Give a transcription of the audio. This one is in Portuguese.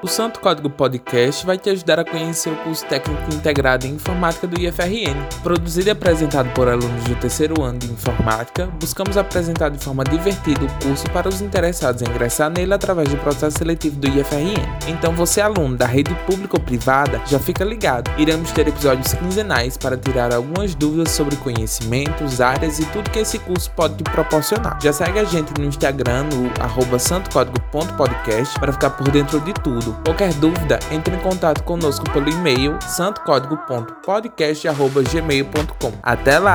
O Santo Código Podcast vai te ajudar a conhecer o curso técnico integrado em informática do IFRN. Produzido e apresentado por alunos do terceiro ano de informática, buscamos apresentar de forma divertida o curso para os interessados em ingressar nele através do processo seletivo do IFRN. Então, você aluno da rede pública ou privada, já fica ligado. Iremos ter episódios quinzenais para tirar algumas dúvidas sobre conhecimentos, áreas e tudo que esse curso pode te proporcionar. Já segue a gente no Instagram, no santocódigo.podcast para ficar por dentro de tudo Qualquer dúvida, entre em contato conosco pelo e-mail santocódigo.podcast.gmail.com. Até lá!